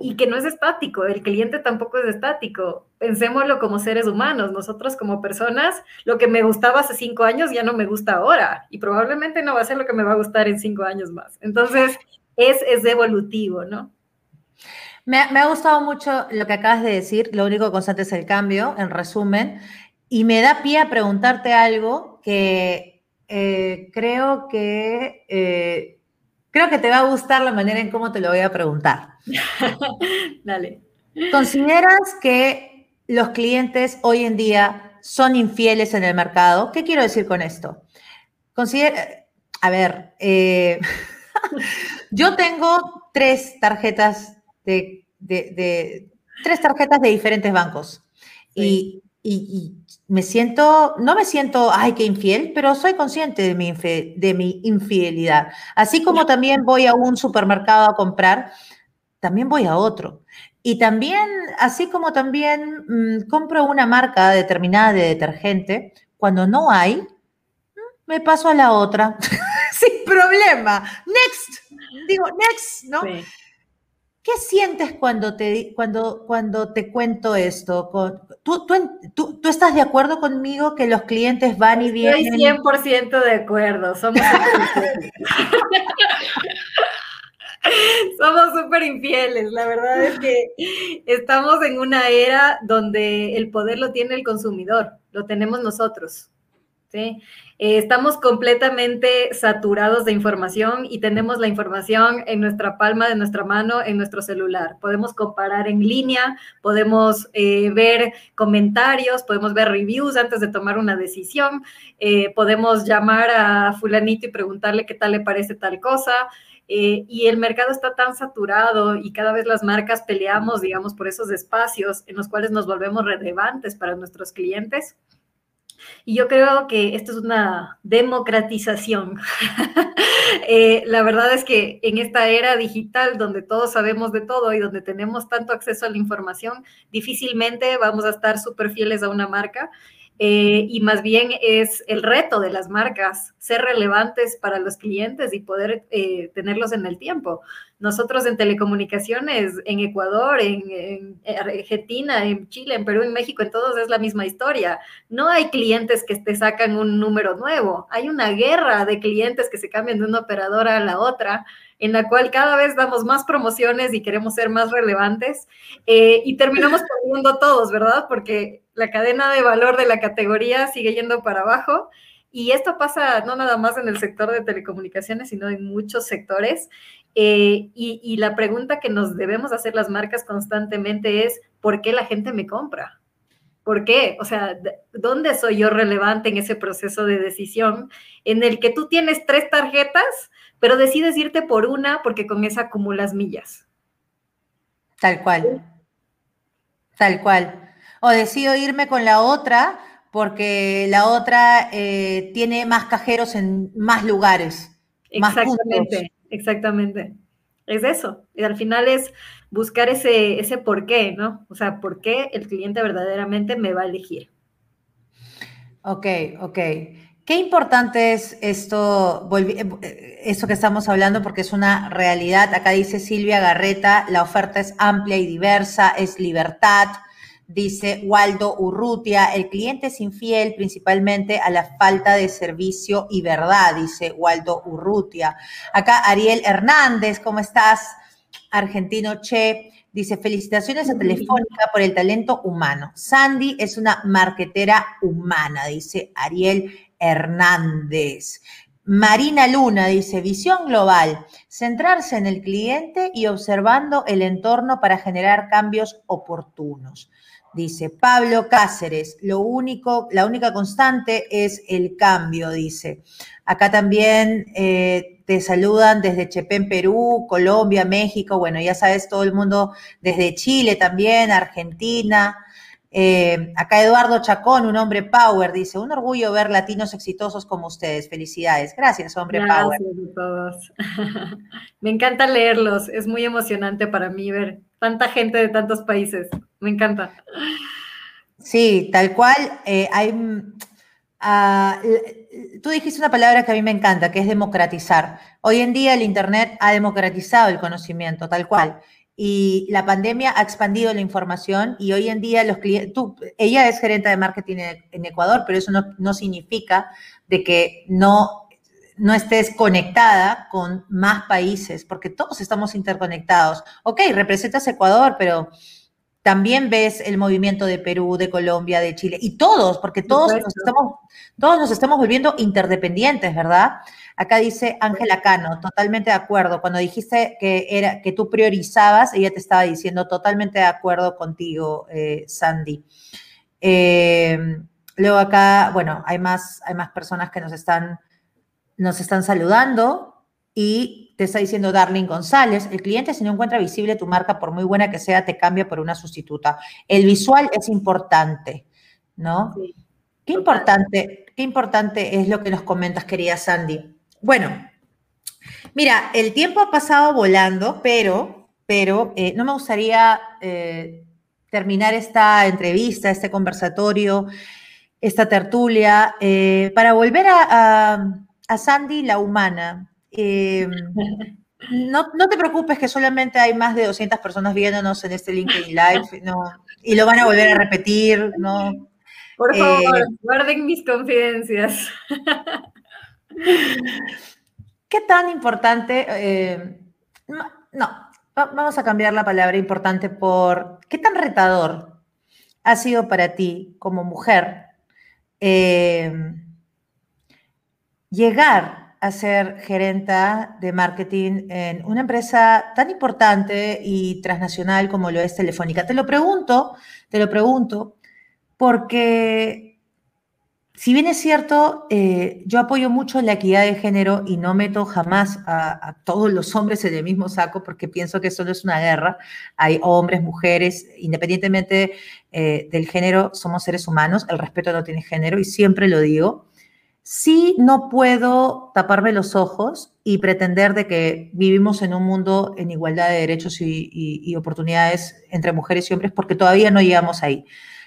y, que no es estático, el cliente tampoco es estático. Pensémoslo como seres humanos, nosotros como personas, lo que me gustaba hace cinco años ya no me gusta ahora y probablemente no va a ser lo que me va a gustar en cinco años más. Entonces, es, es evolutivo, ¿no? Me, me, ha gustado mucho lo que acabas de decir, lo único constante es el cambio, en resumen, y me da pie a preguntarte algo que eh, creo que eh, creo que te va a gustar la manera en cómo te lo voy a preguntar. Dale. ¿Consideras que los clientes hoy en día son infieles en el mercado? ¿Qué quiero decir con esto? Considera, a ver, eh, yo tengo tres tarjetas de, de, tres tarjetas de diferentes bancos. Y, me siento, no me siento, ay, qué infiel, pero soy consciente de mi, de mi infidelidad. Así como también voy a un supermercado a comprar, también voy a otro. Y también, así como también mm, compro una marca determinada de detergente, cuando no hay, mm, me paso a la otra sin problema. Next, digo, next, ¿no? ¿Qué sientes cuando te, cuando, cuando te cuento esto? ¿Tú, tú, tú, estás de acuerdo conmigo que los clientes van y vienen? Estoy 100% de acuerdo. Somos Somos súper infieles. La verdad es que estamos en una era donde el poder lo tiene el consumidor, lo tenemos nosotros. ¿Sí? Eh, estamos completamente saturados de información y tenemos la información en nuestra palma de nuestra mano, en nuestro celular. Podemos comparar en línea, podemos eh, ver comentarios, podemos ver reviews antes de tomar una decisión, eh, podemos llamar a fulanito y preguntarle qué tal le parece tal cosa. y el mercado está tan saturado y cada vez las marcas peleamos, digamos, por esos espacios en los cuales nos volvemos relevantes para nuestros clientes y yo creo que esto es una democratización. Eh, la verdad es que en esta era digital donde todos sabemos de todo y donde tenemos tanto acceso a la información, difícilmente vamos a estar súper fieles a una marca. Eh, y más bien es el reto de las marcas, ser relevantes para los clientes y poder eh, tenerlos en el tiempo. Nosotros en telecomunicaciones, en Ecuador, en, Argentina, en Chile, en Perú, en México, en todos es la misma historia. No hay clientes que te sacan un número nuevo, hay una guerra de clientes que se cambian de una operadora a la otra en la cual cada vez damos más promociones y queremos ser más relevantes eh, y terminamos perdiendo todos, ¿verdad? Porque la cadena de valor de la categoría sigue yendo para abajo. Y esto pasa no nada más en el sector de telecomunicaciones, sino en muchos sectores. Eh, y, y, la pregunta que nos debemos hacer las marcas constantemente es, ¿por qué la gente me compra? ¿Por qué? O sea, ¿dónde soy yo relevante en ese proceso de decisión en el que tú tienes tres tarjetas pero decides irte por una porque con esa acumulas millas. Tal cual. Tal cual. O decido irme con la otra porque la otra eh, tiene más cajeros en más lugares. Exactamente, exactamente. Es eso. Y al final es buscar ese, ese por qué, ¿no? O sea, por qué el cliente verdaderamente me va a elegir. Ok, ok. Qué importante es esto, eh, esto que estamos hablando porque es una realidad. Acá dice Silvia Garreta, la oferta es amplia y diversa, es libertad. Dice Waldo Urrutia, el cliente es infiel principalmente a la falta de servicio y verdad, dice Waldo Urrutia. Acá Ariel Hernández, ¿cómo estás? Argentino Che. Dice, felicitaciones a Telefónica por el talento humano. Sandy es una marquetera humana, dice Ariel Hernández. Marina Luna dice, visión global, centrarse en el cliente y observando el entorno para generar cambios oportunos. Dice Pablo Cáceres, lo único, la única constante es el cambio, dice. Acá también eh, te saludan desde Chepén, Perú, Colombia, México, bueno, ya sabes, todo el mundo desde Chile también, Argentina, eh, acá Eduardo Chacón, un hombre power, dice, un orgullo ver latinos exitosos como ustedes. Felicidades. Gracias, hombre power. Gracias a todos. Me encanta leerlos. Es muy emocionante para mí ver tanta gente de tantos países. Me encanta. Sí, tal cual. Eh, hay, ah, tú dijiste una palabra que a mí me encanta, que es democratizar. Hoy en día el Internet ha democratizado el conocimiento, tal cual y la pandemia ha expandido la información y hoy en día los clientes, tú, ella es gerente de marketing en, Ecuador, pero eso no, significa de que no, no estés conectada con más países, porque todos estamos interconectados. Ok, representas Ecuador, pero también ves el movimiento de Perú, de Colombia, de Chile, y todos, porque todos nos estamos, todos nos estamos volviendo interdependientes, ¿verdad? Acá dice Ángela Cano, totalmente de acuerdo. Cuando dijiste que, era, que tú priorizabas, ella te estaba diciendo totalmente de acuerdo contigo, eh, Sandy. Eh, luego acá, bueno, hay más, hay más personas que nos están, nos están saludando y te está diciendo Darling González, el cliente si no encuentra visible tu marca, por muy buena que sea, te cambia por una sustituta. El visual es importante, ¿no? qué importante, qué importante es lo que nos comentas, querida Sandy. Bueno, mira, el tiempo ha pasado volando, pero, pero eh, no me gustaría eh, terminar esta entrevista, este conversatorio, esta tertulia, eh, para volver a, a Sandy la humana. No, no, te preocupes que solamente hay más de 200 personas viéndonos en este LinkedIn Live, no, y lo van a volver a repetir, ¿no? Por favor, eh, guarden mis confidencias. ¿Qué tan importante? Eh, no, vamos a cambiar la palabra importante por ¿qué tan retador ha sido para ti como mujer llegar a ser gerenta de marketing en una empresa tan importante y transnacional como lo es Telefónica? Te lo pregunto, te lo pregunto, porque si bien es cierto, eh, yo apoyo mucho la equidad de género y no meto jamás a, todos los hombres en el mismo saco porque pienso que eso no es una guerra. Hay hombres, mujeres, independientemente eh, del género, somos seres humanos, el respeto no tiene género y siempre lo digo. Sí no puedo taparme los ojos y pretender de que vivimos en un mundo en igualdad de derechos y, oportunidades entre mujeres y hombres porque todavía no llegamos ahí.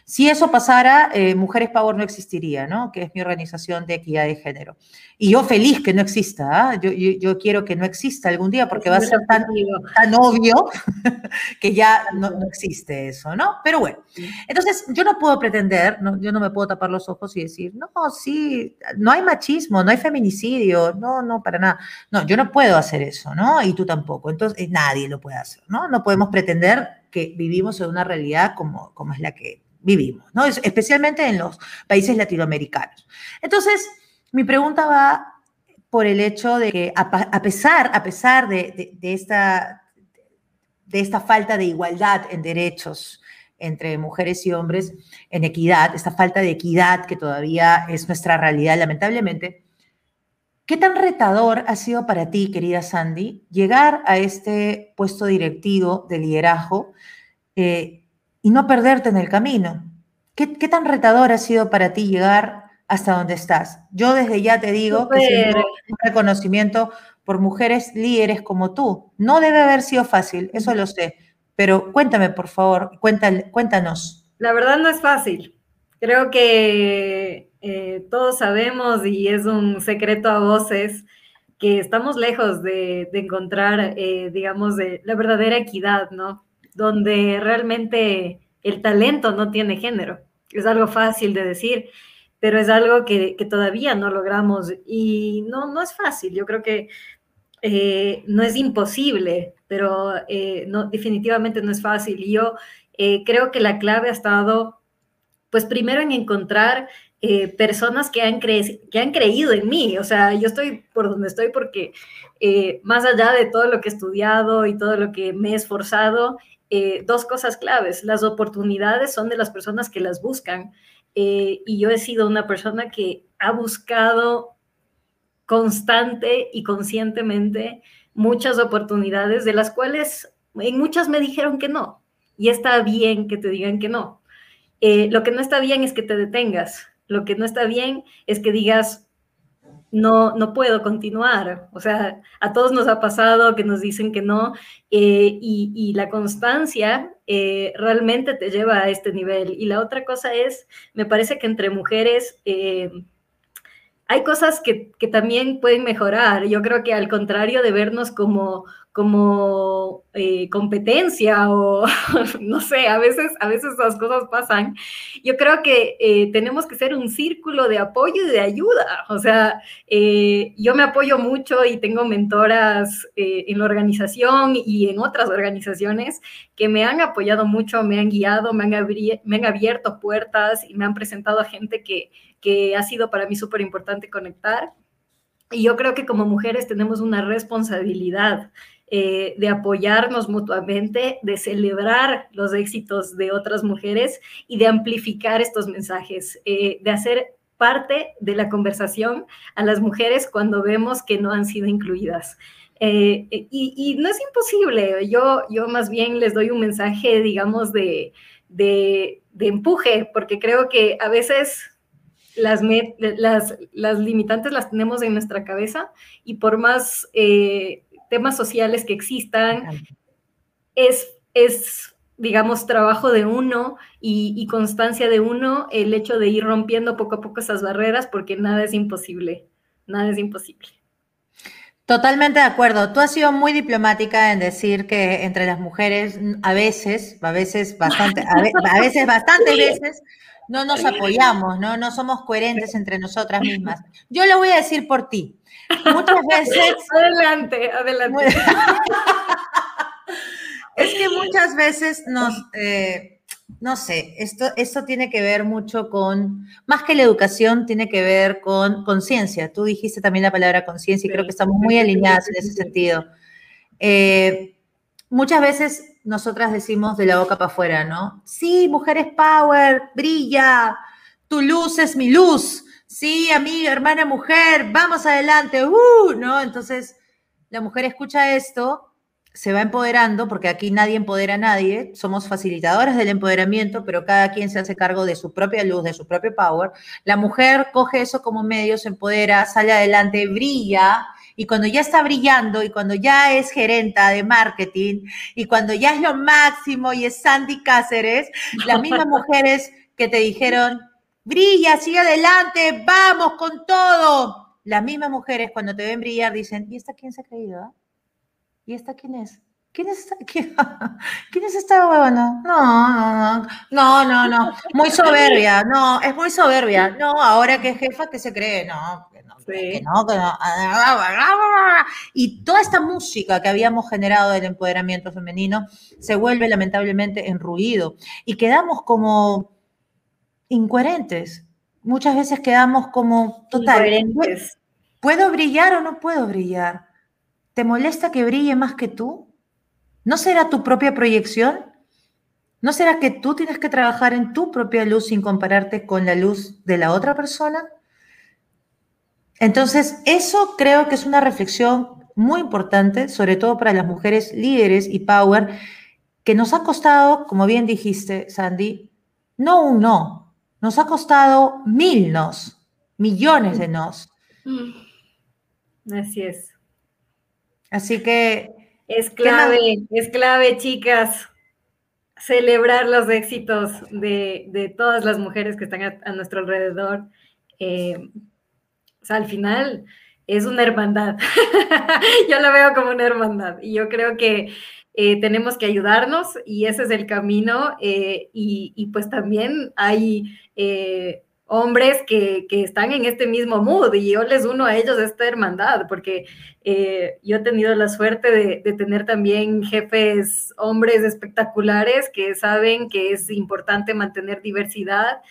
Si eso pasara, eh, Mujeres Power no existiría, ¿no? Que es mi organización de equidad de género. Y yo feliz que no exista, ¿ah? yo, quiero que no exista algún día porque va a ser tan, tan obvio que ya no, existe eso, ¿no? Pero bueno, entonces yo no puedo pretender, yo no me puedo tapar los ojos y decir, no, sí, no hay machismo, no hay feminicidio, no, no, para nada. No, yo no puedo hacer eso, ¿no? Y tú tampoco. Entonces, eh, nadie lo puede hacer, ¿no? No podemos pretender que vivimos en una realidad como, como es la que vivimos, especialmente en los países latinoamericanos. Entonces, mi pregunta va por el hecho de que a, pesar, a pesar de, esta, de esta falta de igualdad en derechos entre mujeres y hombres, en equidad, esta falta de equidad que todavía es nuestra realidad, lamentablemente, ¿Qué tan retador ha sido para ti, querida Sandy, llegar a este puesto directivo de liderazgo eh, y no perderte en el camino. ¿Qué, tan retador ha sido para ti llegar hasta donde estás? Yo desde ya te digo que siento un reconocimiento por mujeres líderes como tú. No debe haber sido fácil, eso lo sé, pero cuéntame, por favor, cuéntanos. La verdad no es fácil. Creo que eh, todos sabemos y es un secreto a voces que estamos lejos de, encontrar, eh, digamos, de la verdadera equidad, ¿no? Donde realmente el talento no tiene género. Es algo fácil de decir, pero es algo que, todavía no logramos y no, no es fácil. Yo creo que eh, no es imposible, pero eh, no, definitivamente no es fácil. Y yo eh, creo que la clave ha estado, pues primero en encontrar personas que han, que han creído en mí. O sea, yo estoy por donde estoy porque más allá de todo lo que he estudiado y todo lo que me he esforzado, eh, dos cosas claves. Las oportunidades son de las personas que las buscan eh, y yo he sido una persona que ha buscado constante y conscientemente muchas oportunidades de las cuales en muchas me dijeron que no. Y está bien que te digan que no. Eh, lo que no está bien es que te detengas. Lo que no está bien es que digas, no, no puedo continuar. O sea, a todos nos ha pasado que nos dicen que no eh, y, la constancia eh, realmente te lleva a este nivel. Y la otra cosa es, me parece que entre mujeres... Eh, hay cosas que, que, también pueden mejorar. Yo creo que al contrario de vernos como, como eh, competencia o no sé, a veces, a veces las cosas pasan. Yo creo que eh, tenemos que ser un círculo de apoyo y de ayuda. O sea, eh, yo me apoyo mucho y tengo mentoras en la organización y en otras organizaciones que me han apoyado mucho, me han guiado, me han, me han abierto puertas y me han presentado a gente que, que ha sido para mí súper importante conectar. Y yo creo que como mujeres tenemos una responsabilidad eh, de apoyarnos mutuamente, de celebrar los éxitos de otras mujeres y de amplificar estos mensajes, eh, de hacer parte de la conversación a las mujeres cuando vemos que no han sido incluidas. Eh, y, no es imposible, yo, yo más bien les doy un mensaje, digamos, de, de, empuje, porque creo que a veces las, las, las, limitantes las tenemos en nuestra cabeza y por más eh, temas sociales que existan, es, es, digamos, trabajo de uno y, y, constancia de uno el hecho de ir rompiendo poco a poco esas barreras, porque nada es imposible, nada es imposible. Totalmente de acuerdo. Tú has sido muy diplomática en decir que entre las mujeres a veces, a veces bastante, a, veces bastantes veces no nos apoyamos, ¿no? No somos coherentes entre nosotras mismas. Yo lo voy a decir por ti. Muchas veces. Adelante, adelante. es que muchas veces nos. Eh, no sé, esto, esto tiene que ver mucho con, más que la educación, tiene que ver con conciencia. Tú dijiste también la palabra conciencia y creo que estamos muy alineadas en ese sentido. Eh, muchas veces nosotras decimos de la boca para afuera, ¿no? Sí, mujeres power, brilla, tu luz es mi luz. Sí, amiga, hermana mujer, vamos adelante, uh, ¿no? Entonces, la mujer escucha esto se va empoderando, porque aquí nadie empodera a nadie, somos facilitadoras del empoderamiento, pero cada quien se hace cargo de su propia luz, de su propio power. La mujer coge eso como medio, se empodera, sale adelante, brilla, y cuando ya está brillando, y cuando ya es gerenta de marketing, y cuando ya es lo máximo y es Sandy Cáceres, las mismas mujeres que te dijeron, brilla, sigue adelante, vamos con todo. Las mismas mujeres cuando te ven brillar dicen, ¿y esta quién se ha creído? Ah? ¿Y esta quién es? ¿Quién es esta, quién, es esta huevona? No, no, no, no, no, muy soberbia, no, es muy soberbia, no, ahora que es jefa, que se cree? No, que no, que no, que no. Y toda esta música que habíamos generado del empoderamiento femenino se vuelve lamentablemente en ruido y quedamos como incoherentes. Muchas veces quedamos como total. ¿Puedo brillar o no puedo brillar? ¿Te molesta que brille más que tú? ¿No será tu propia proyección? ¿No será que tú tienes que trabajar en tu propia luz sin compararte con la luz de la otra persona? Entonces, eso creo que es una reflexión muy importante, sobre todo para las mujeres líderes y power, que nos ha costado, como bien dijiste, Sandy, no un no, nos ha costado mil nos, millones de nos. Mm. Así es. Así que... Es clave, es clave, chicas, celebrar los éxitos de, todas las mujeres que están a, nuestro alrededor. Eh, o sea, al final es una hermandad. yo la veo como una hermandad y yo creo que eh, tenemos que ayudarnos y ese es el camino eh, y, y, pues también hay hombres que, están en este mismo mood y yo les uno a ellos esta hermandad, porque eh, yo he tenido la suerte de, tener también jefes hombres espectaculares que saben que es importante mantener diversidad.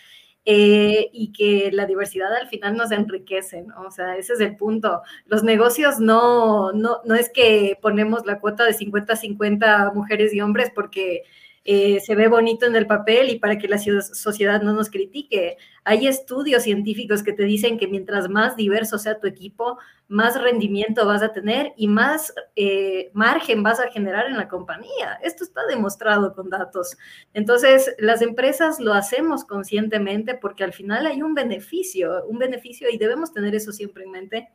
Eh, y que la diversidad al final nos enriquece, O sea, ese es el punto. Los negocios no, no, no es que ponemos la cuota de 50-50 mujeres y hombres porque eh, se ve bonito en el papel y para que la sociedad no nos critique. Hay estudios científicos que te dicen que mientras más diverso sea tu equipo, más rendimiento vas a tener y más eh, margen vas a generar en la compañía. Esto está demostrado con datos. Entonces, las empresas lo hacemos conscientemente porque al final hay un beneficio, un beneficio y debemos tener eso siempre en mente.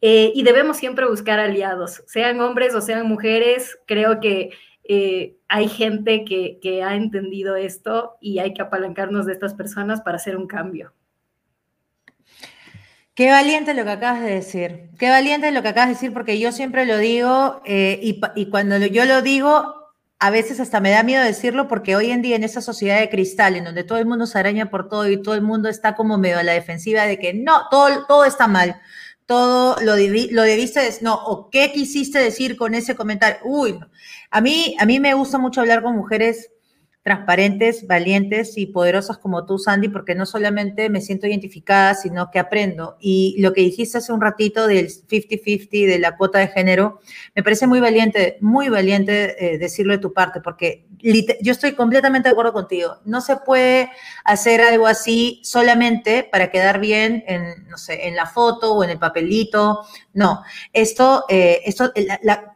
Eh, y debemos siempre buscar aliados, sean hombres o sean mujeres. Creo que eh, hay gente que, ha entendido esto y hay que apalancarnos de estas personas para hacer un cambio. Qué valiente lo que acabas de decir. Qué valiente lo que acabas de decir, porque yo siempre lo digo eh, y, y, cuando yo lo digo, a veces hasta me da miedo decirlo, porque hoy en día en esa sociedad de cristal, en donde todo el mundo se araña por todo y todo el mundo está como medio a la defensiva de que no, todo, todo está mal, todo lo, lo debiste, no, o qué quisiste decir con ese comentario. Uy, a mí, a mí me gusta mucho hablar con mujeres transparentes, valientes y poderosas como tú, Sandy, porque no solamente me siento identificada, sino que aprendo. Y lo que dijiste hace un ratito del 50-50, de la cuota de género, me parece muy valiente, muy valiente eh, decirlo de tu parte, porque yo estoy completamente de acuerdo contigo. No se puede hacer algo así solamente para quedar bien en, no sé, en la foto o en el papelito. No, esto, eh, esto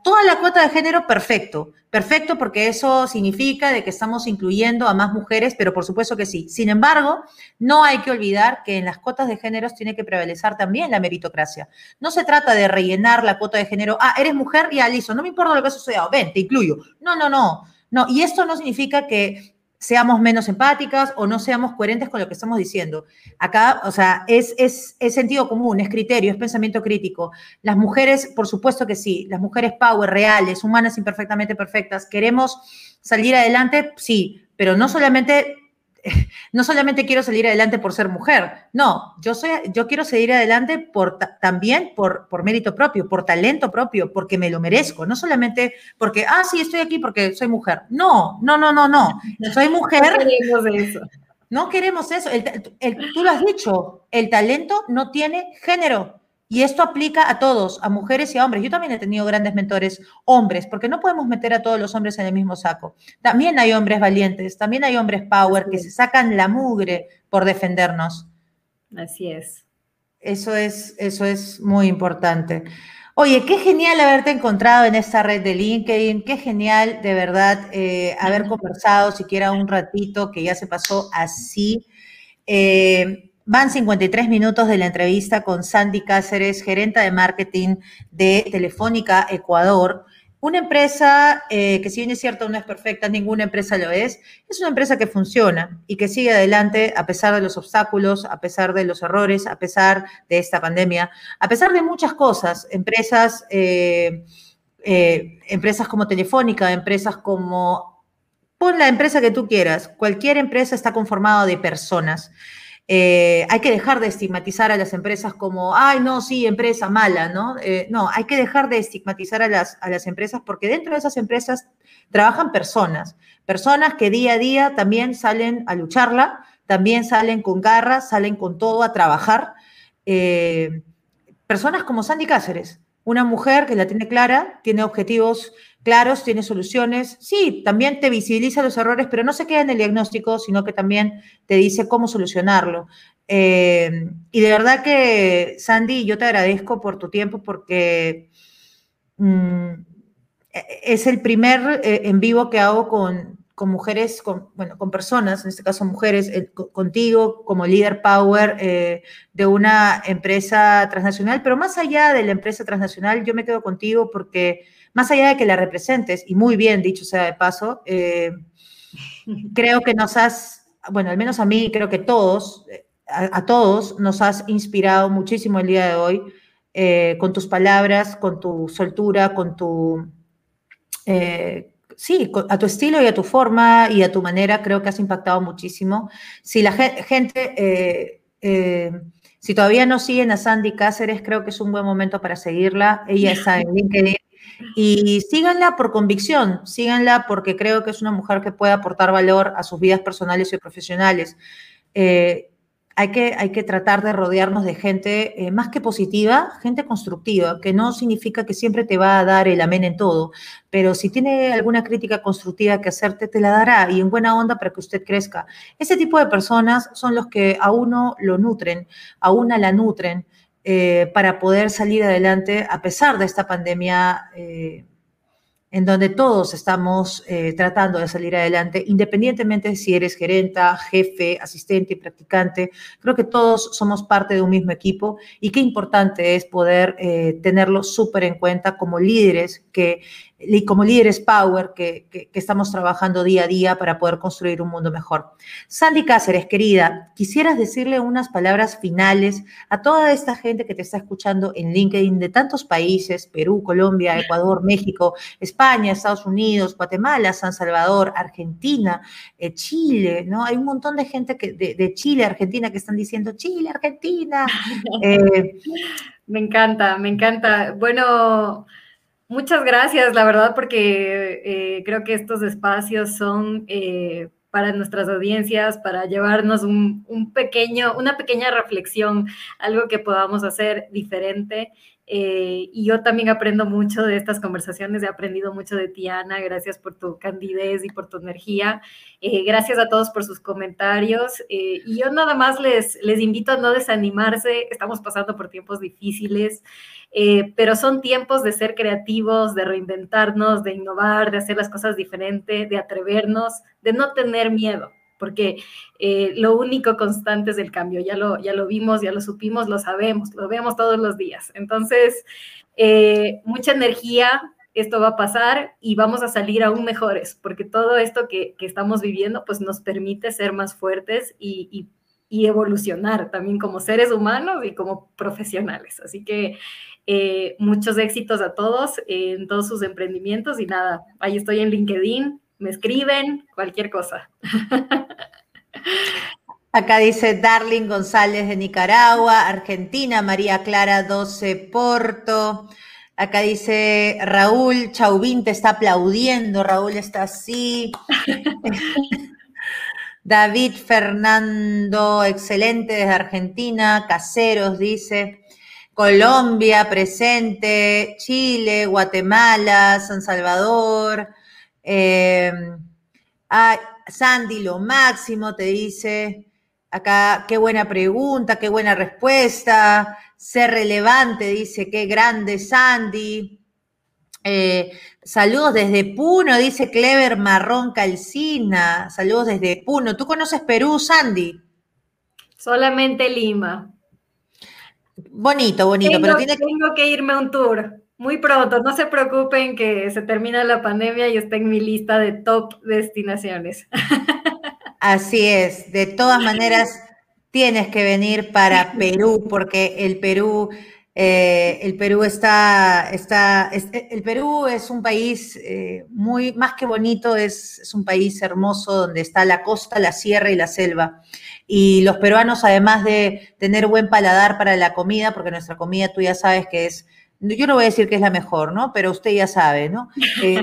toda la cuota de género, perfecto Perfecto, porque eso significa de que estamos incluyendo a más mujeres, pero por supuesto que sí. Sin embargo, no hay que olvidar que en las cuotas de géneros tiene que prevalecer también la meritocracia. No se trata de rellenar la cuota de género, ah, eres mujer, y listo, no me importa lo que has estudiado, ven, te incluyo. No, no, no. No, y esto no significa que seamos menos empáticas o no seamos coherentes con lo que estamos diciendo. Acá, o sea, es, es, sentido común, es criterio, es pensamiento crítico. Las mujeres, por supuesto que sí, las mujeres power, reales, humanas, imperfectamente perfectas, queremos salir adelante, sí, pero no solamente no solamente quiero salir adelante por ser mujer, no, yo, soy, yo quiero seguir adelante por, también por, por mérito propio, por talento propio, porque me lo merezco, no solamente porque, ah, sí, estoy aquí porque soy mujer. No, no, no, no, no, soy mujer. No queremos eso. No queremos eso. tú lo has dicho, el talento no tiene género. Y esto aplica a todos, a mujeres y a hombres. Yo también he tenido grandes mentores hombres, porque no podemos meter a todos los hombres en el mismo saco. También hay hombres valientes, también hay hombres power que se sacan la mugre por defendernos. Así es. Eso es, eso es muy importante. Oye, qué genial haberte encontrado en esta red de LinkedIn, qué genial de verdad eh, haber conversado siquiera un ratito, que ya se pasó así. Eh, Van 53 minutos de la entrevista con Sandy Cáceres, gerenta de marketing de Telefónica Ecuador. Una empresa eh, que si bien es cierto no es perfecta, ninguna empresa lo es, es una empresa que funciona y que sigue adelante a pesar de los obstáculos, a pesar de los errores, a pesar de esta pandemia, a pesar de muchas cosas. Empresas, eh, eh, empresas como Telefónica, empresas como... Pon la empresa que tú quieras. Cualquier empresa está conformada de personas. Eh, hay que dejar de estigmatizar a las empresas como, ay, no, sí, empresa mala, ¿no? Eh, no, hay que dejar de estigmatizar a las, a las empresas porque dentro de esas empresas trabajan personas, personas que día a día también salen a lucharla, también salen con garras, salen con todo a trabajar. Eh, personas como Sandy Cáceres, una mujer que la tiene clara, tiene objetivos claros, tiene soluciones. Sí, también te visibiliza los errores, pero no se queda en el diagnóstico, sino que también te dice cómo solucionarlo. Eh, y de verdad que, Sandy, yo te agradezco por tu tiempo porque mm, es el primer eh, en vivo que hago con, mujeres, con, bueno, con personas, en este caso mujeres, eh, contigo como líder power de una empresa transnacional, pero más allá de la empresa transnacional, yo me quedo contigo porque más allá de que la representes, y muy bien dicho sea de paso, eh, creo que nos has, bueno, al menos a mí, creo que todos, a, todos nos has inspirado muchísimo el día de hoy eh, con tus palabras, con tu soltura, con tu... Eh, sí, a tu estilo y a tu forma y a tu manera, creo que has impactado muchísimo. Si la gente, si todavía no siguen a Sandy Cáceres, creo que es un buen momento para seguirla. Ella está en LinkedIn, y síganla por convicción, síganla porque creo que es una mujer que puede aportar valor a sus vidas personales y profesionales. Eh, hay que, hay que tratar de rodearnos de gente eh, más que positiva, gente constructiva, que no significa que siempre te va a dar el amén en todo, pero si tiene alguna crítica constructiva que hacerte, te la dará y en buena onda para que usted crezca. Ese tipo de personas son los que a uno lo nutren, a una la nutren. Eh, para poder salir adelante a pesar de esta pandemia eh, en donde todos estamos eh, tratando de salir adelante, independientemente si eres gerenta, jefe, asistente y practicante. Creo que todos somos parte de un mismo equipo y qué importante es poder tenerlo súper en cuenta como líderes que como líderes Power que, estamos trabajando día a día para poder construir un mundo mejor. Sandy Cáceres, querida, quisieras decirle unas palabras finales a toda esta gente que te está escuchando en LinkedIn de tantos países, Perú, Colombia, Ecuador, México, España, Estados Unidos, Guatemala, San Salvador, Argentina, eh, Chile, ¿no? Hay un montón de gente que, de, Chile, Argentina, que están diciendo Chile, Argentina. Eh, me encanta, me encanta. Bueno, Muchas gracias, la verdad, porque eh, creo que estos espacios son eh, para nuestras audiencias, para llevarnos un, un pequeño, una pequeña reflexión, algo que podamos hacer diferente eh, y yo también aprendo mucho de estas conversaciones, he aprendido mucho de ti, Ana, gracias por tu candidez y por tu energía, eh, gracias a todos por sus comentarios, eh, y yo nada más les, les invito a no desanimarse, estamos pasando por tiempos difíciles, pero son tiempos de ser creativos, de reinventarnos, de innovar, de hacer las cosas diferentes, de atrevernos, de no tener miedo porque eh, lo único constante es el cambio. Ya lo, ya lo vimos, ya lo supimos, lo sabemos, lo vemos todos los días. Entonces, eh, mucha energía, esto va a pasar y vamos a salir aún mejores, porque todo esto que, estamos viviendo, pues nos permite ser más fuertes y, evolucionar también como seres humanos y como profesionales. Así que eh, muchos éxitos a todos en todos sus emprendimientos y nada, ahí estoy en LinkedIn, me escriben, cualquier cosa. Acá dice Darling González de Nicaragua, Argentina, María Clara 12 Porto. Acá dice Raúl Chauvin te está aplaudiendo, Raúl está así. David Fernando, excelente desde Argentina, Caseros dice. Colombia presente, Chile, Guatemala, San Salvador, eh, Sandy, lo máximo, te dice. Acá, qué buena pregunta, qué buena respuesta. Ser relevante, dice, qué grande Sandy. Eh, saludos desde Puno, dice Clever Marrón Calcina. Saludos desde Puno. ¿Tú conoces Perú, Sandy? Solamente Lima. Bonito, bonito, pero tiene Tengo que irme a un tour. Muy pronto, no se preocupen que se termina la pandemia y está en mi lista de top destinaciones. Así es, de todas maneras tienes que venir para Perú porque el Perú, eh, el Perú está, está, el Perú es un país eh, muy, más que bonito, es, es un país hermoso donde está la costa, la sierra y la selva. Y los peruanos, además de tener buen paladar para la comida, porque nuestra comida tú ya sabes que es yo no voy a decir que es la mejor, ¿no? Pero usted ya sabe, ¿no? Eh,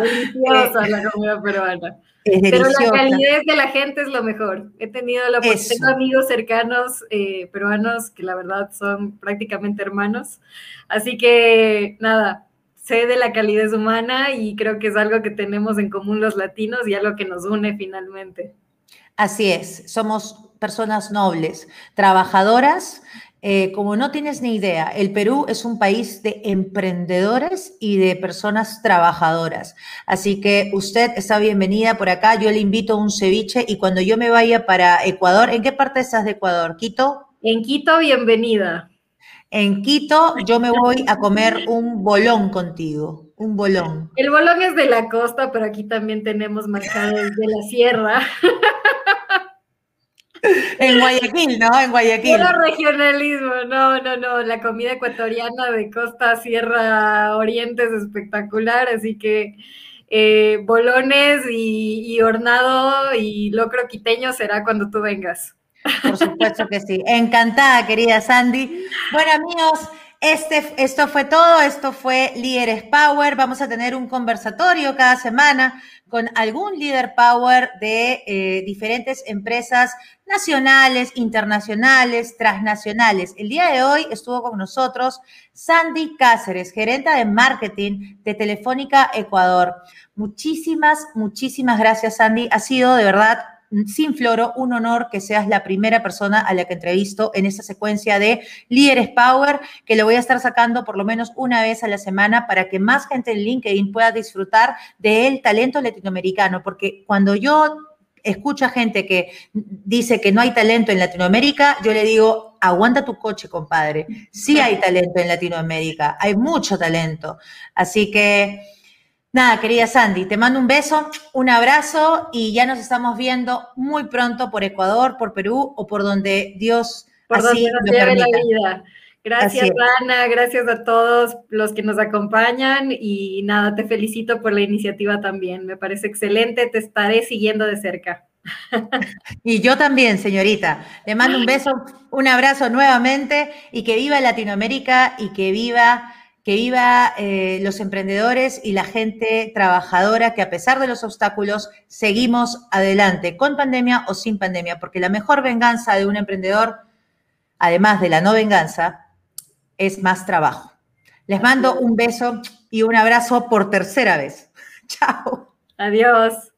deliciosa la comida peruana. Pero la calidez de la gente es lo mejor. He tenido la tengo amigos cercanos eh, peruanos que la verdad son prácticamente hermanos. Así que nada, sé de la calidez humana y creo que es algo que tenemos en común los latinos y algo que nos une finalmente. Así es, somos personas nobles, trabajadoras eh, como no tienes ni idea, el Perú es un país de emprendedores y de personas trabajadoras. Así que usted está bienvenida por acá. Yo le invito a un ceviche y cuando yo me vaya para Ecuador, ¿en qué parte estás de Ecuador? ¿Quito? En Quito, bienvenida. En Quito yo me voy a comer un bolón contigo, un bolón. El bolón es de la costa, pero aquí también tenemos marcados de la sierra. en Guayaquil, ¿no? En Guayaquil. Era regionalismo, no, no, no. La comida ecuatoriana de costa, sierra, oriente es espectacular, así que eh, bolones y, hornado y locro quiteño será cuando tú vengas. Por supuesto que sí. Encantada, querida Sandy. Bueno, amigos, este, esto fue todo. Esto fue Líderes Power. Vamos a tener un conversatorio cada semana con algún líder power de eh, diferentes empresas nacionales, internacionales, transnacionales. El día de hoy estuvo con nosotros Sandy Cáceres, gerente de marketing de Telefónica Ecuador. Muchísimas, muchísimas gracias, Sandy. Ha sido de verdad sin floro, un honor que seas la primera persona a la que entrevisto en esta secuencia de Líderes Power, que lo voy a estar sacando por lo menos una vez a la semana para que más gente en LinkedIn pueda disfrutar del talento latinoamericano, porque cuando yo escucho a gente que dice que no hay talento en Latinoamérica, yo le digo, aguanta tu coche, compadre. Sí hay talento en Latinoamérica, hay mucho talento. Así que... Nada, querida Sandy, te mando un beso, un abrazo y ya nos estamos viendo muy pronto por Ecuador, por Perú o por donde Dios por así donde nos La vida. Gracias, Ana, gracias a todos los que nos acompañan y nada, te felicito por la iniciativa también. Me parece excelente, te estaré siguiendo de cerca. Y yo también, señorita. Le mando un beso, un abrazo nuevamente y que viva Latinoamérica y que viva que viva eh, los emprendedores y la gente trabajadora que a pesar de los obstáculos seguimos adelante, con pandemia o sin pandemia, porque la mejor venganza de un emprendedor, además de la no venganza, es más trabajo. Les mando un beso y un abrazo por tercera vez. Chao. Adiós.